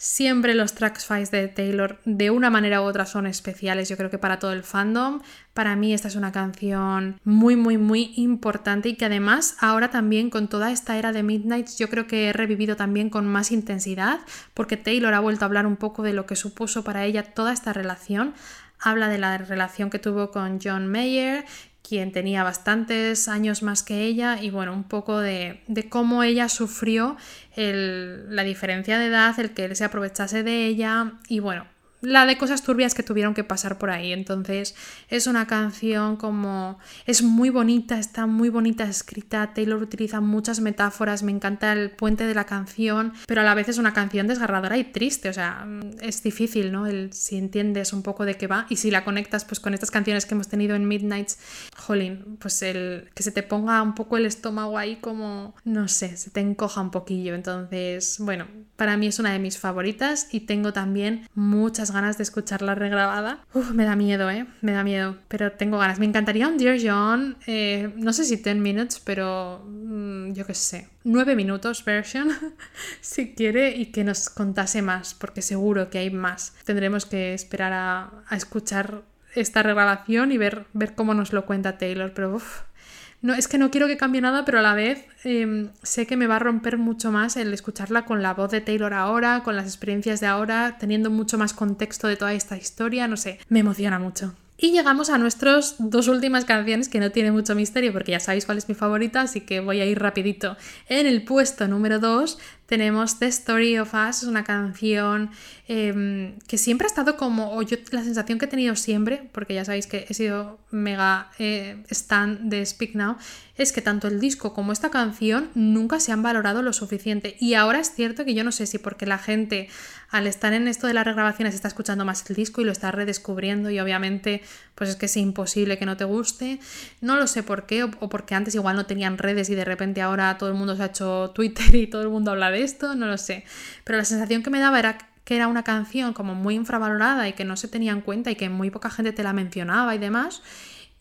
Siempre los tracks 5 de Taylor de una manera u otra son especiales, yo creo que para todo el fandom. Para mí esta es una canción muy, muy, muy importante y que además ahora también con toda esta era de Midnights yo creo que he revivido también con más intensidad porque Taylor ha vuelto a hablar un poco de lo que supuso para ella toda esta relación habla de la relación que tuvo con John Mayer, quien tenía bastantes años más que ella y bueno, un poco de, cómo ella sufrió la diferencia de edad, el que él se aprovechase de ella y bueno, la de cosas turbias que tuvieron que pasar por ahí. Entonces es una canción como... es muy bonita, está muy bonita escrita. Taylor utiliza muchas metáforas, me encanta el puente de la canción, pero a la vez es una canción desgarradora y triste. O sea, es difícil, ¿no? El, si entiendes un poco de qué va y si la conectas pues con estas canciones que hemos tenido en Midnights, jolín, pues el que se te ponga un poco el estómago ahí como, no sé, se te encoja un poquillo. Entonces, bueno, para mí es una de mis favoritas y tengo también muchas ganas de escucharla regrabada. Uf, me da miedo, ¿eh? Me da miedo, pero tengo ganas. Me encantaría un Dear John, eh, no sé si 10 minutes, pero mm, yo qué sé, 9 minutos version, si quiere, y que nos contase más, porque seguro que hay más. Tendremos que esperar a, escuchar esta regrabación y ver, ver cómo nos lo cuenta Taylor, pero uff, no, es que no quiero que cambie nada, pero a la vez em, sé que me va a romper mucho más el escucharla con la voz de Taylor ahora, con las experiencias de ahora, teniendo mucho más contexto de toda esta historia, no sé, me emociona mucho. Y llegamos a nuestras dos últimas canciones que no tiene mucho misterio porque ya sabéis cuál es mi favorita, así que voy a ir rapidito. En el puesto número 2 tenemos The Story of Us, es una canción em, que siempre ha estado como, o yo la sensación que he tenido siempre, porque ya sabéis que he sido mega eh, stan de Speak Now, es que tanto el disco como esta canción nunca se han valorado lo suficiente. Y ahora es cierto que yo no sé si porque la gente al estar en esto de las regrabaciones está escuchando más el disco y lo está redescubriendo y obviamente pues es que es imposible que no te guste. No lo sé por qué o, o porque antes igual no tenían redes y de repente ahora todo el mundo se ha hecho Twitter y todo el mundo habla de esto, no lo sé. Pero la sensación que me daba era que era una canción como muy infravalorada y que no se tenía en cuenta y que muy poca gente te la mencionaba y demás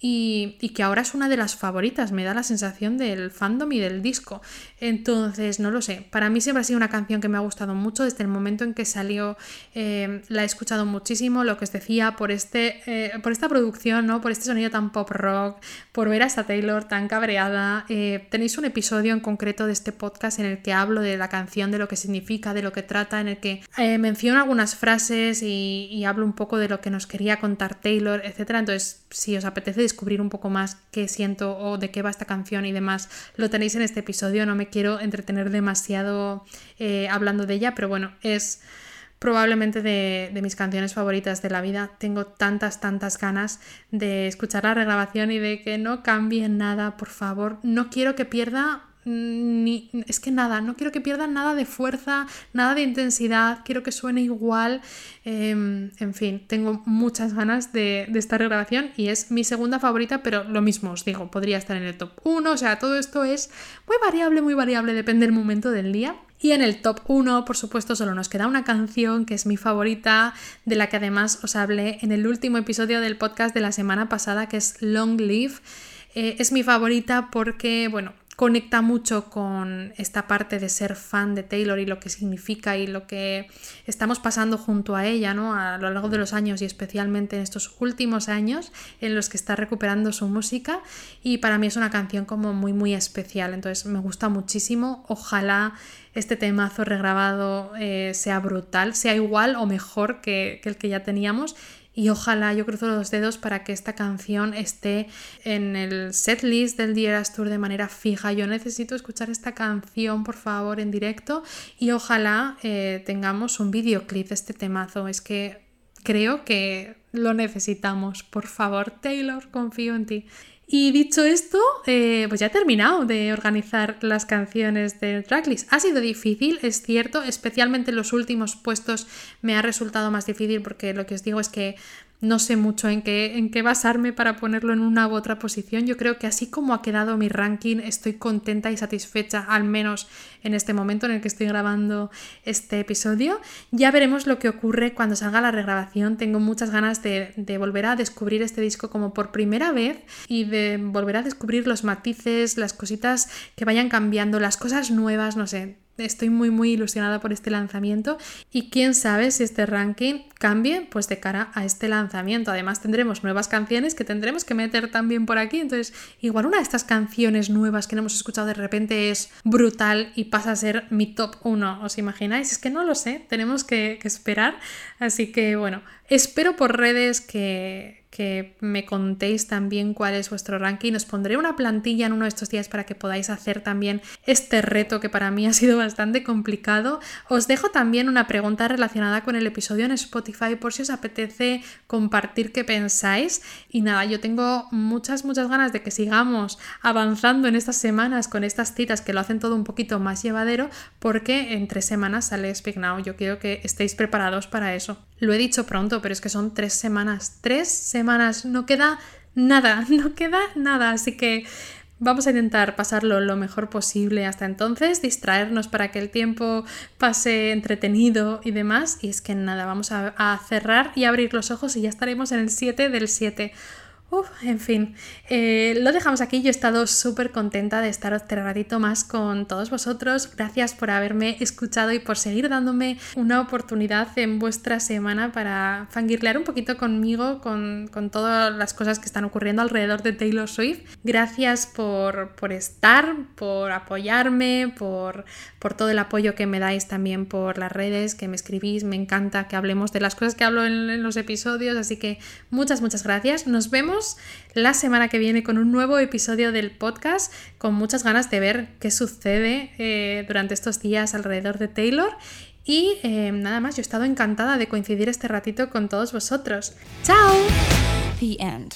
y, que ahora es una de las favoritas, me da la sensación del fandom y del disco. Entonces, no lo sé, para mí siempre ha sido una canción que me ha gustado mucho desde el momento en que salió, eh, la he escuchado muchísimo, lo que os decía, por, este, eh, por esta producción, ¿no? por este sonido tan pop rock, por ver a esta Taylor tan cabreada. Eh, tenéis un episodio en concreto de este podcast en el que hablo de la canción, de lo que significa, de lo que trata, en el que menciono algunas frases y, y hablo un poco de lo que nos quería contar Taylor, etc. Entonces, si os apetece descubrir un poco más qué siento o de qué va esta canción y demás, lo tenéis en este episodio. No me quiero entretener demasiado eh, hablando de ella, pero bueno, es probablemente de, de, mis canciones favoritas de la vida. Tengo tantas, tantas ganas de escuchar la regrabación y de que no cambie nada, por favor. No quiero que pierda ni, es que nada, no quiero que pierdan nada de fuerza, nada de intensidad, quiero que suene igual. Em, en fin, tengo muchas ganas de, de esta regrabación y es mi segunda favorita, pero lo mismo os digo, podría estar en el top 1, o sea, todo esto es muy variable, muy variable, depende del momento del día. Y en el top 1, por supuesto, solo nos queda una canción que es mi favorita, de la que además os hablé en el último episodio del podcast de la semana pasada, que es Long Live. Eh, es mi favorita porque, bueno, conecta mucho con esta parte de ser fan de Taylor y lo que significa y lo que estamos pasando junto a ella, ¿no? A lo largo de los años y especialmente en estos últimos años en los que está recuperando su música. Y para mí es una canción como muy muy especial, entonces me gusta muchísimo, ojalá este temazo regrabado eh, sea brutal, sea igual o mejor que, que el que ya teníamos y ojalá yo cruzo los dedos para que esta canción esté en el setlist del Dieras Tour de manera fija. Yo necesito escuchar esta canción, por favor, en directo y ojalá eh, tengamos un videoclip de este temazo. Es que creo que lo necesitamos. Por favor, Taylor, confío en ti. Y dicho esto, eh, pues ya he terminado de organizar las canciones del tracklist. Ha sido difícil, es cierto, especialmente en los últimos puestos me ha resultado más difícil porque lo que os digo es que no sé mucho en qué, en qué basarme para ponerlo en una u otra posición. Yo creo que así como ha quedado mi ranking, estoy contenta y satisfecha, al menos en este momento en el que estoy grabando este episodio. Ya veremos lo que ocurre cuando salga la regrabación. Tengo muchas ganas de, de volver a descubrir este disco como por primera vez y de volver a descubrir los matices, las cositas que vayan cambiando, las cosas nuevas, no sé Estoy muy muy ilusionada por este lanzamiento y quién sabe si este ranking cambie pues de cara a este lanzamiento. Además tendremos nuevas canciones que tendremos que meter también por aquí. Entonces igual una de estas canciones nuevas que no hemos escuchado de repente es brutal y pasa a ser mi top 1. ¿Os imagináis? Es que no lo sé, tenemos que, que esperar. Así que bueno, espero por redes que, que me contéis también cuál es vuestro ranking. Os pondré una plantilla en uno de estos días para que podáis hacer también este reto que para mí ha sido bastante complicado. Os dejo también una pregunta relacionada con el episodio en Spotify por si os apetece compartir qué pensáis. Y nada, yo tengo muchas, muchas ganas de que sigamos avanzando en estas semanas con estas citas que lo hacen todo un poquito más llevadero porque en tres semanas sale Speak Now. Yo quiero que estéis preparados para eso. Lo he dicho pronto, pero es que son tres semanas. Tres semanas. No queda nada, no queda nada. Así que vamos a intentar pasarlo lo mejor posible hasta entonces, distraernos para que el tiempo pase entretenido y demás. Y es que nada, vamos a, a cerrar y abrir los ojos y ya estaremos en el 7 del 7. Uf, en fin, eh, lo dejamos aquí. Yo he estado súper contenta de estar otro ratito más con todos vosotros. Gracias por haberme escuchado y por seguir dándome una oportunidad en vuestra semana para fangirlear un poquito conmigo, con, todas las cosas que están ocurriendo alrededor de Taylor Swift. Gracias por, estar, por apoyarme, por, por todo el apoyo que me dais también por las redes, que me escribís. Me encanta que hablemos de las cosas que hablo en los episodios. Así que muchas, muchas gracias. Nos vemos la semana que viene con un nuevo episodio del podcast, con muchas ganas de ver qué sucede eh, durante estos días alrededor de Taylor. Y eh, nada más, yo he estado encantada de coincidir este ratito con todos vosotros. ¡Chao! The end.